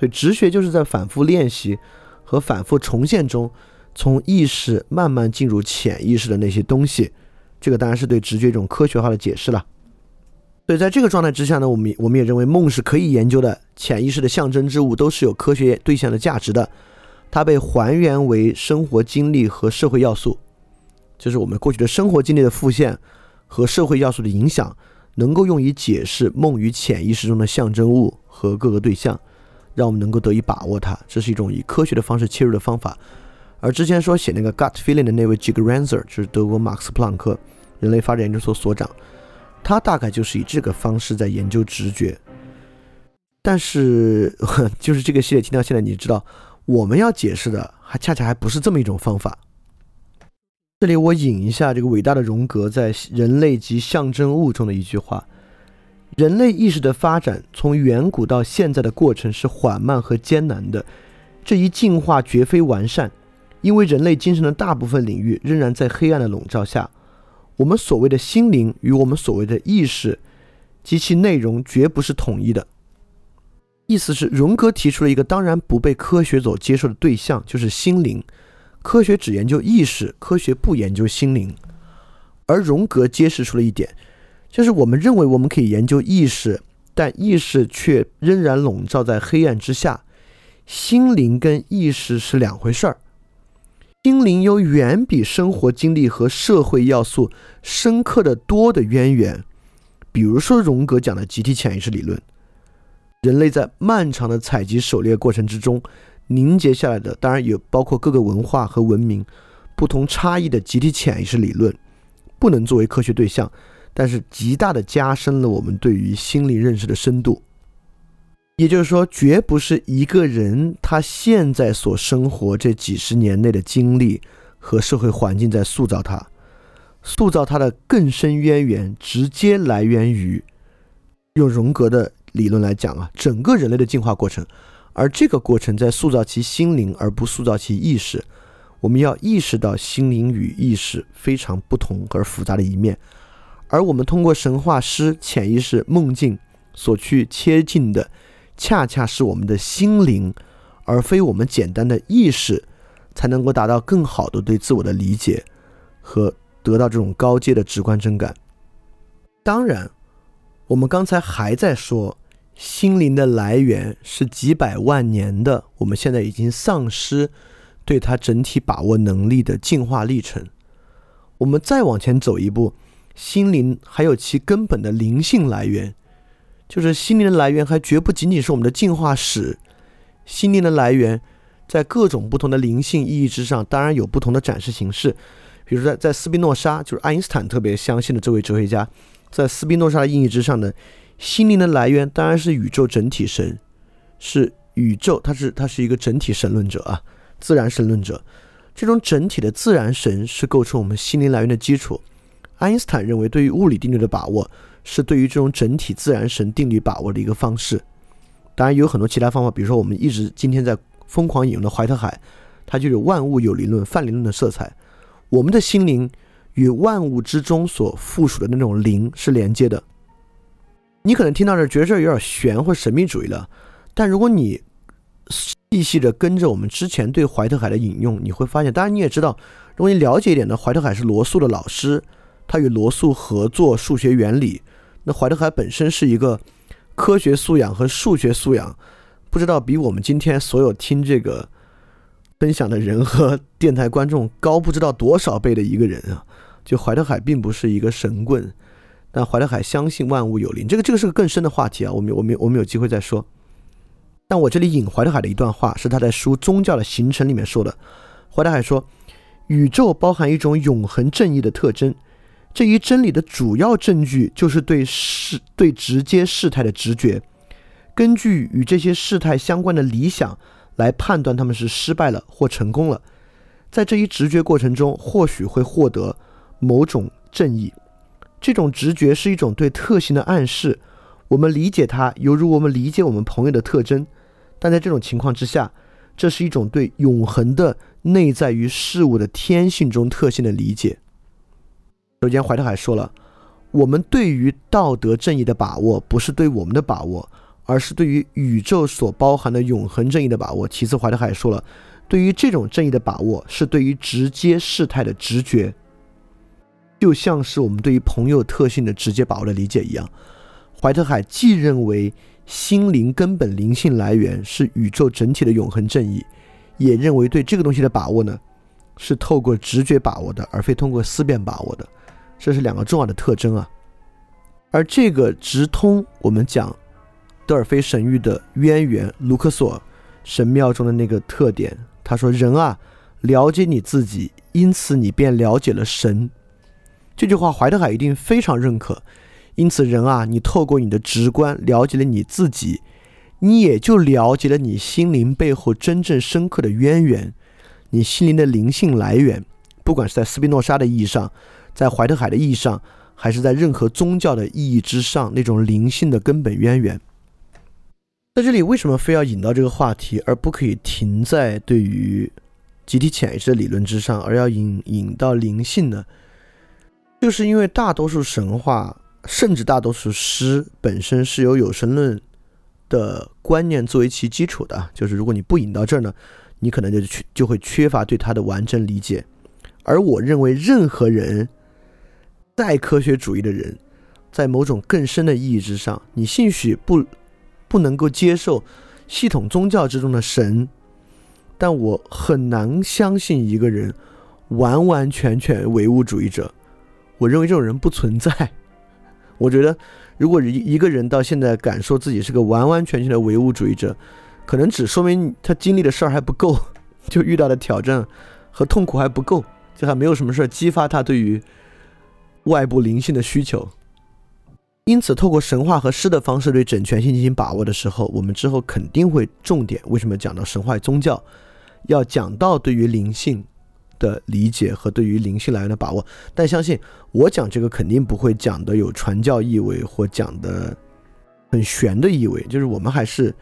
所以直觉就是在反复练习和反复重现中，从意识慢慢进入潜意识的那些东西。这个当然是对直觉一种科学化的解释了。所以在这个状态之下呢，我们我们也认为梦是可以研究的，潜意识的象征之物都是有科学对象的价值的，它被还原为生活经历和社会要素。就是我们过去的生活经历的复现和社会要素的影响，能够用以解释梦与潜意识中的象征物和各个对象，让我们能够得以把握它。这是一种以科学的方式切入的方法。而之前说写那个 gut feeling 的那位 Jig Ranzer，就是德国马克思普朗克人类发展研究所所长，他大概就是以这个方式在研究直觉。但是，就是这个系列听到现在，你知道我们要解释的，还恰恰还不是这么一种方法。这里我引一下这个伟大的荣格在《人类及象征物》中的一句话：“人类意识的发展从远古到现在的过程是缓慢和艰难的，这一进化绝非完善，因为人类精神的大部分领域仍然在黑暗的笼罩下。我们所谓的心灵与我们所谓的意识及其内容绝不是统一的。”意思是，荣格提出了一个当然不被科学所接受的对象，就是心灵。科学只研究意识，科学不研究心灵。而荣格揭示出了一点，就是我们认为我们可以研究意识，但意识却仍然笼罩在黑暗之下。心灵跟意识是两回事儿。心灵有远比生活经历和社会要素深刻的多的渊源。比如说，荣格讲的集体潜意识理论，人类在漫长的采集狩猎过程之中。凝结下来的，当然也包括各个文化和文明不同差异的集体潜意识理论，不能作为科学对象，但是极大的加深了我们对于心灵认识的深度。也就是说，绝不是一个人他现在所生活这几十年内的经历和社会环境在塑造他，塑造他的更深渊源直接来源于用荣格的理论来讲啊，整个人类的进化过程。而这个过程在塑造其心灵，而不塑造其意识。我们要意识到心灵与意识非常不同而复杂的一面。而我们通过神话、诗、潜意识、梦境所去切近的，恰恰是我们的心灵，而非我们简单的意识，才能够达到更好的对自我的理解和得到这种高阶的直观真感。当然，我们刚才还在说，心灵的来源是几百万年的，我们现在已经丧失对它整体把握能力的进化历程。我们再往前走一步，心灵还有其根本的灵性来源，就是心灵的来源还绝不仅仅是我们的进化史。心灵的来源，在各种不同的灵性意义之上，当然有不同的展示形式。比如在在斯宾诺莎，就是爱因斯坦特别相信的这位哲学家。在斯宾诺莎的意义之上呢，心灵的来源当然是宇宙整体神，是宇宙，它是它是一个整体神论者啊，自然神论者。这种整体的自然神是构成我们心灵来源的基础。爱因斯坦认为，对于物理定律的把握是对于这种整体自然神定律把握的一个方式。当然有很多其他方法，比如说我们一直今天在疯狂引用的怀特海，它就有万物有灵论、泛灵论的色彩。我们的心灵。与万物之中所附属的那种灵是连接的。你可能听到这觉得这有点玄或神秘主义了，但如果你细细的跟着我们之前对怀特海的引用，你会发现，当然你也知道，如果你了解一点的，怀特海是罗素的老师，他与罗素合作数学原理。那怀特海本身是一个科学素养和数学素养，不知道比我们今天所有听这个分享的人和电台观众高不知道多少倍的一个人啊。就怀特海并不是一个神棍，但怀特海相信万物有灵。这个这个是个更深的话题啊，我们我们我们有机会再说。但我这里引怀特海的一段话，是他在书《宗教的形成》里面说的。怀特海说：“宇宙包含一种永恒正义的特征，这一真理的主要证据就是对事对直接事态的直觉，根据与这些事态相关的理想来判断他们是失败了或成功了。在这一直觉过程中，或许会获得。”某种正义，这种直觉是一种对特性的暗示。我们理解它，犹如我们理解我们朋友的特征。但在这种情况之下，这是一种对永恒的内在于事物的天性中特性的理解。首先，怀特海说了，我们对于道德正义的把握，不是对我们的把握，而是对于宇宙所包含的永恒正义的把握。其次，怀特海说了，对于这种正义的把握，是对于直接事态的直觉。就像是我们对于朋友特性的直接把握的理解一样，怀特海既认为心灵根本灵性来源是宇宙整体的永恒正义，也认为对这个东西的把握呢，是透过直觉把握的，而非通过思辨把握的，这是两个重要的特征啊。而这个直通我们讲德尔菲神域的渊源，卢克索神庙中的那个特点，他说：“人啊，了解你自己，因此你便了解了神。”这句话，怀特海一定非常认可。因此，人啊，你透过你的直观了解了你自己，你也就了解了你心灵背后真正深刻的渊源，你心灵的灵性来源。不管是在斯宾诺莎的意义上，在怀特海的意义上，还是在任何宗教的意义之上，那种灵性的根本渊源。在这里，为什么非要引到这个话题，而不可以停在对于集体潜意识的理论之上，而要引引到灵性呢？就是因为大多数神话，甚至大多数诗本身是由有神论的观念作为其基础的。就是如果你不引到这儿呢，你可能就缺就会缺乏对它的完整理解。而我认为，任何人再科学主义的人，在某种更深的意义之上，你兴许不不能够接受系统宗教之中的神，但我很难相信一个人完完全全唯物主义者。我认为这种人不存在。我觉得，如果一一个人到现在敢说自己是个完完全全的唯物主义者，可能只说明他经历的事儿还不够，就遇到的挑战和痛苦还不够，就还没有什么事儿激发他对于外部灵性的需求。因此，透过神话和诗的方式对整全性进行把握的时候，我们之后肯定会重点为什么讲到神话宗教，要讲到对于灵性。的理解和对于灵性来源的把握，但相信我讲这个肯定不会讲的有传教意味或讲的很玄的意味，就是我们还是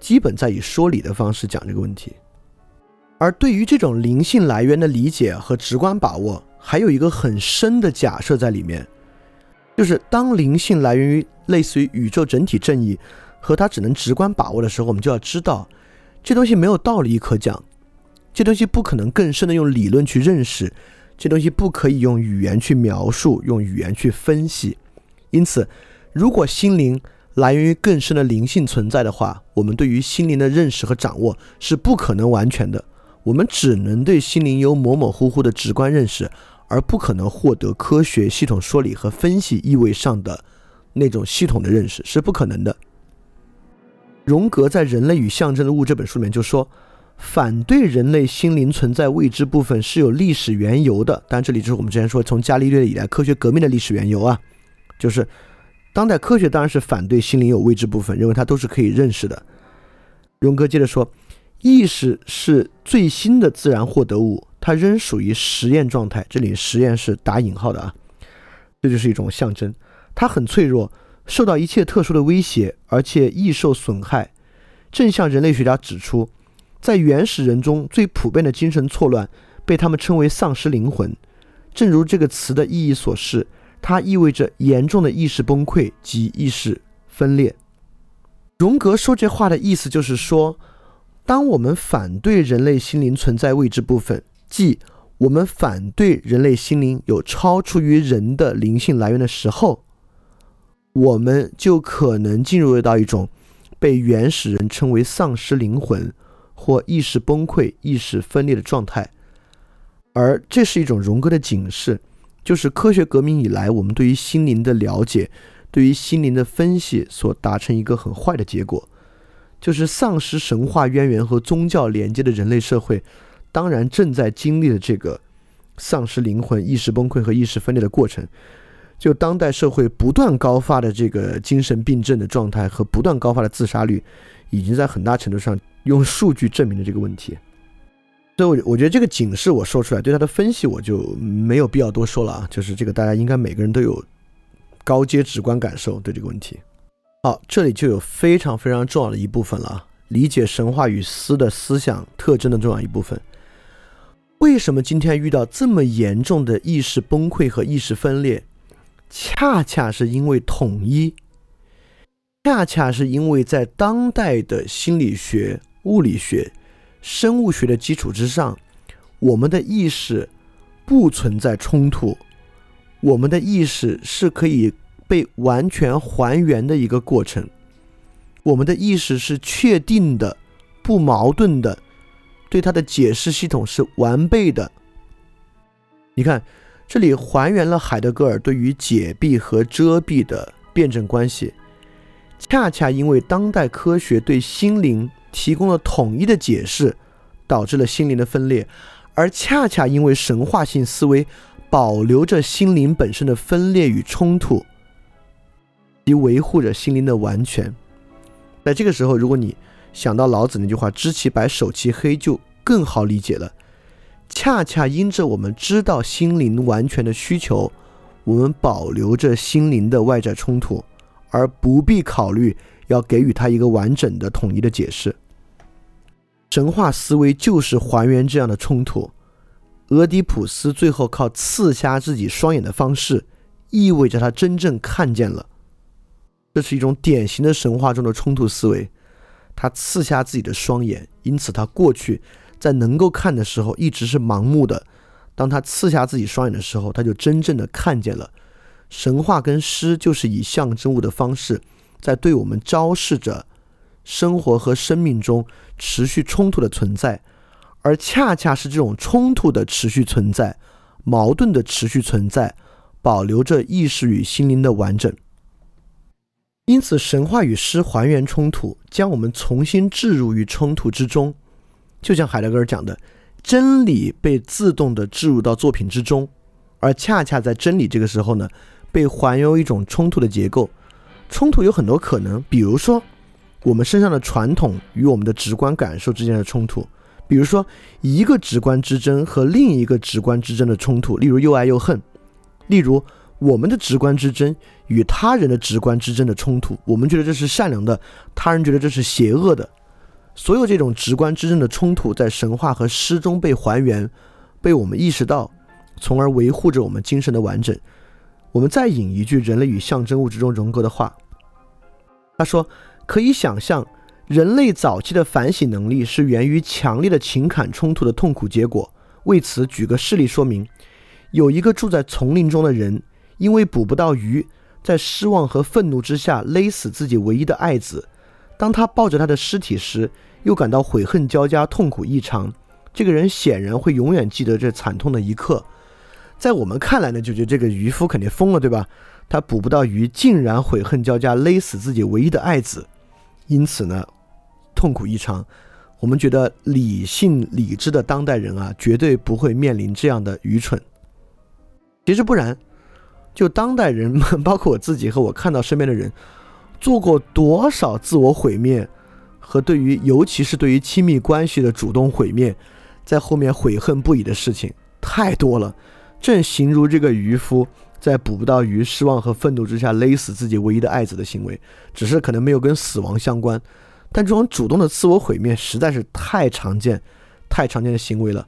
基本在以说理的方式讲这个问题。而对于这种灵性来源的理解和直观把握，还有一个很深的假设在里面，就是当灵性来源于类似于宇宙整体正义和它只能直观把握的时候，我们就要知道这东西没有道理可讲。这东西不可能更深的用理论去认识，这东西不可以用语言去描述，用语言去分析。因此，如果心灵来源于更深的灵性存在的话，我们对于心灵的认识和掌握是不可能完全的。我们只能对心灵有模模糊糊的直观认识，而不可能获得科学系统说理和分析意味上的那种系统的认识，是不可能的。荣格在《人类与象征的物》这本书里面就说，反对人类心灵存在未知部分是有历史缘由的。当然，这里就是我们之前说从伽利略以来科学革命的历史缘由啊，就是当代科学当然是反对心灵有未知部分，认为它都是可以认识的。荣格接着说。意识是最新的自然获得物，它仍属于实验状态。这里“实验”是打引号的啊，这就是一种象征。它很脆弱，受到一切特殊的威胁，而且易受损害。正像人类学家指出，在原始人中最普遍的精神错乱被他们称为丧失灵魂。正如这个词的意义所示，它意味着严重的意识崩溃及意识分裂。荣格说这话的意思就是说。当我们反对人类心灵存在未知部分，即我们反对人类心灵有超出于人的灵性来源的时候，我们就可能进入到一种被原始人称为丧失灵魂或意识崩溃、意识分裂的状态。而这是一种荣格的警示，就是科学革命以来，我们对于心灵的了解、对于心灵的分析所达成一个很坏的结果。就是丧失神话渊源和宗教连接的人类社会，当然正在经历了这个丧失灵魂、意识崩溃和意识分裂的过程。就当代社会不断高发的这个精神病症的状态和不断高发的自杀率，已经在很大程度上用数据证明了这个问题。所以，我我觉得这个警示我说出来，对他的分析我就没有必要多说了啊。就是这个，大家应该每个人都有高阶直观感受对这个问题。好，这里就有非常非常重要的一部分了，理解神话与思的思想特征的重要一部分。为什么今天遇到这么严重的意识崩溃和意识分裂？恰恰是因为统一，恰恰是因为在当代的心理学、物理学、生物学的基础之上，我们的意识不存在冲突，我们的意识是可以。被完全还原的一个过程，我们的意识是确定的、不矛盾的，对它的解释系统是完备的。你看，这里还原了海德格尔对于解闭和遮蔽的辩证关系，恰恰因为当代科学对心灵提供了统一的解释，导致了心灵的分裂，而恰恰因为神话性思维保留着心灵本身的分裂与冲突。及维护着心灵的完全，在这个时候，如果你想到老子那句话“知其白，守其黑”，就更好理解了。恰恰因着我们知道心灵完全的需求，我们保留着心灵的外在冲突，而不必考虑要给予它一个完整的、统一的解释。神话思维就是还原这样的冲突。俄狄浦斯最后靠刺瞎自己双眼的方式，意味着他真正看见了。这是一种典型的神话中的冲突思维，他刺瞎自己的双眼，因此他过去在能够看的时候一直是盲目的。当他刺瞎自己双眼的时候，他就真正的看见了。神话跟诗就是以象征物的方式，在对我们昭示着生活和生命中持续冲突的存在，而恰恰是这种冲突的持续存在、矛盾的持续存在，保留着意识与心灵的完整。因此，神话与诗还原冲突，将我们重新置入于冲突之中。就像海德格尔讲的，真理被自动的置入到作品之中，而恰恰在真理这个时候呢，被还原一种冲突的结构。冲突有很多可能，比如说我们身上的传统与我们的直观感受之间的冲突，比如说一个直观之争和另一个直观之争的冲突，例如又爱又恨，例如。我们的直观之争与他人的直观之争的冲突，我们觉得这是善良的，他人觉得这是邪恶的。所有这种直观之争的冲突，在神话和诗中被还原，被我们意识到，从而维护着我们精神的完整。我们再引一句《人类与象征物质》中荣格的话，他说：“可以想象，人类早期的反省能力是源于强烈的情感冲突的痛苦结果。为此，举个事例说明。”有一个住在丛林中的人，因为捕不到鱼，在失望和愤怒之下勒死自己唯一的爱子。当他抱着他的尸体时，又感到悔恨交加、痛苦异常。这个人显然会永远记得这惨痛的一刻。在我们看来呢，就觉得这个渔夫肯定疯了，对吧？他捕不到鱼，竟然悔恨交加，勒死自己唯一的爱子，因此呢，痛苦异常。我们觉得理性理智的当代人啊，绝对不会面临这样的愚蠢。其实不然，就当代人们，包括我自己和我看到身边的人，做过多少自我毁灭和对于，尤其是对于亲密关系的主动毁灭，在后面悔恨不已的事情太多了。正形如这个渔夫在捕不到鱼、失望和愤怒之下勒死自己唯一的爱子的行为，只是可能没有跟死亡相关。但这种主动的自我毁灭实在是太常见、太常见的行为了。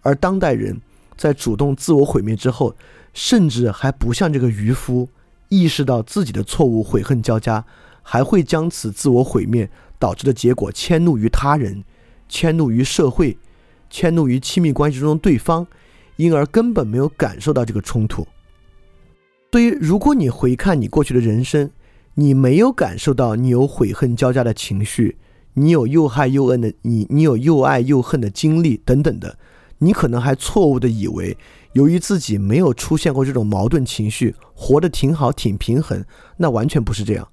而当代人在主动自我毁灭之后，甚至还不像这个渔夫意识到自己的错误，悔恨交加，还会将此自我毁灭导致的结果迁怒于他人，迁怒于社会，迁怒于亲密关系中的对方，因而根本没有感受到这个冲突。所以，如果你回看你过去的人生，你没有感受到你有悔恨交加的情绪，你有又爱又恨的你，你有又爱又恨的经历等等的，你可能还错误的以为，由于自己没有出现过这种矛盾情绪，活得挺好挺平衡，那完全不是这样。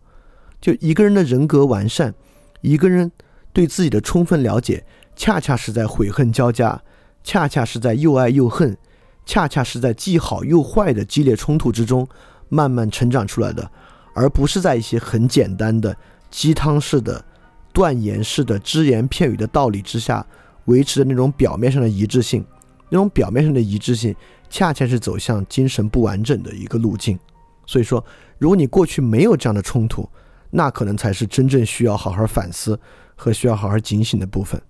就一个人的人格完善，一个人对自己的充分了解，恰恰是在悔恨交加，恰恰是在又爱又恨，恰恰是在既好又坏的激烈冲突之中慢慢成长出来的。而不是在一些很简单的鸡汤式的、断言式的只言片语的道理之下维持的那种表面上的一致性，那种表面上的一致性，恰恰是走向精神不完整的一个路径。所以说，如果你过去没有这样的冲突，那可能才是真正需要好好反思和需要好好警醒的部分。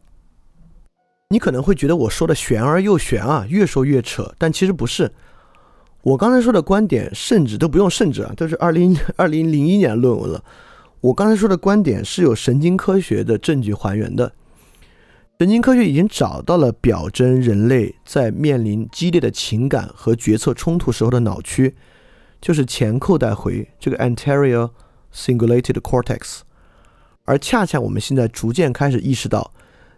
你可能会觉得我说的玄而又玄啊，越说越扯，但其实不是。我刚才说的观点，甚至都不用甚至啊，都是二零 二零零一年论文了。我刚才说的观点是有神经科学的证据还原的。神经科学已经找到了表征人类在面临激烈的情感和决策冲突时候的脑区，就是前扣带回这个 anterior cingulated cortex。而恰恰我们现在逐渐开始意识到，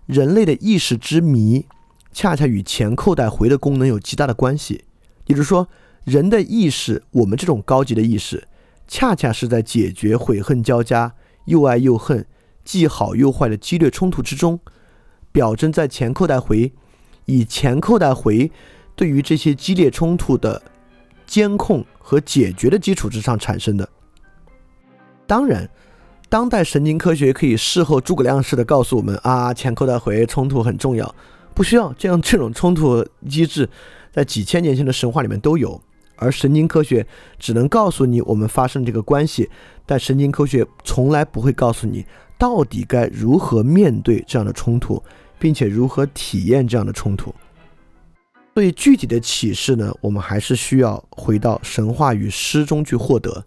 人类的意识之谜，恰恰与前扣带回的功能有极大的关系。也就是说。人的意识，我们这种高级的意识，恰恰是在解决悔恨交加、又爱又恨、既好又坏的激烈冲突之中，表征在前扣带回，以前扣带回对于这些激烈冲突的监控和解决的基础之上产生的。当然，当代神经科学可以事后诸葛亮式的告诉我们啊，前扣带回冲突很重要，不需要这样这种冲突机制，在几千年前的神话里面都有。而神经科学只能告诉你我们发生这个关系，但神经科学从来不会告诉你到底该如何面对这样的冲突，并且如何体验这样的冲突。所以具体的启示呢，我们还是需要回到神话与诗中去获得。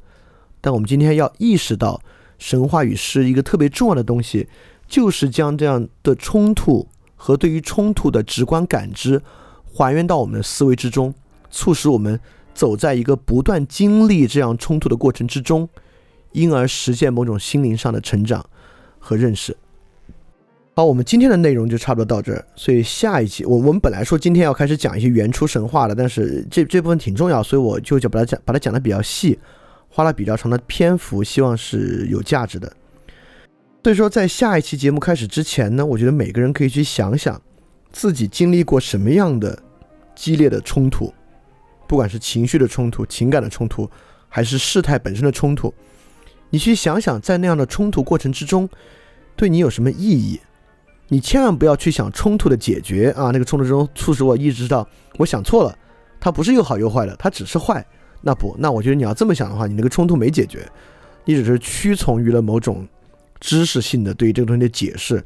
但我们今天要意识到，神话与诗一个特别重要的东西，就是将这样的冲突和对于冲突的直观感知还原到我们的思维之中，促使我们。走在一个不断经历这样冲突的过程之中，因而实现某种心灵上的成长和认识。好，我们今天的内容就差不多到这儿。所以下一期，我我们本来说今天要开始讲一些原初神话的，但是这这部分挺重要，所以我就就把它讲把它讲的比较细，花了比较长的篇幅，希望是有价值的。所以说，在下一期节目开始之前呢，我觉得每个人可以去想想自己经历过什么样的激烈的冲突。不管是情绪的冲突、情感的冲突，还是事态本身的冲突，你去想想，在那样的冲突过程之中，对你有什么意义？你千万不要去想冲突的解决啊！那个冲突中促使我意识到，我想错了，它不是又好又坏的，它只是坏。那不，那我觉得你要这么想的话，你那个冲突没解决，你只是屈从于了某种知识性的对于这个东西的解释，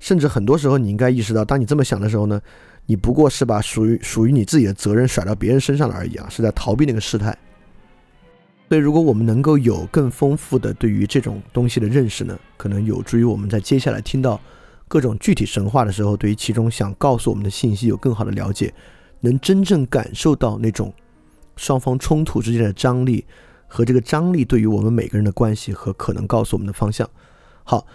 甚至很多时候你应该意识到，当你这么想的时候呢？你不过是把属于属于你自己的责任甩到别人身上了而已啊，是在逃避那个事态。所以，如果我们能够有更丰富的对于这种东西的认识呢，可能有助于我们在接下来听到各种具体神话的时候，对于其中想告诉我们的信息有更好的了解，能真正感受到那种双方冲突之间的张力和这个张力对于我们每个人的关系和可能告诉我们的方向。好，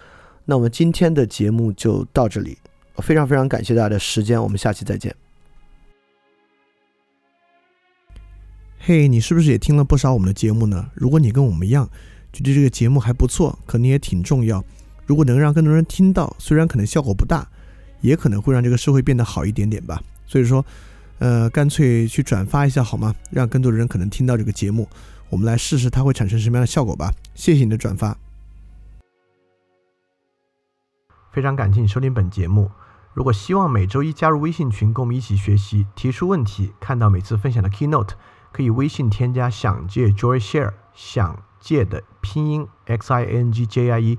那我们今天的节目就到这里，非常非常感谢大家的时间，我们下期再见。嘿，你是不是也听了不少我们的节目呢？如果你跟我们一样，觉得这个节目还不错，可能也挺重要。如果能让更多人听到，虽然可能效果不大，也可能会让这个社会变得好一点点吧。所以说，呃，干脆去转发一下好吗？让更多的人可能听到这个节目，我们来试试它会产生什么样的效果吧。谢谢你的转发，非常感谢你收听本节目。如果希望每周一加入微信群，跟我们一起学习，提出问题，看到每次分享的 keynote。可以微信添加“想借 Joy Share”，想借的拼音 x i n g J I E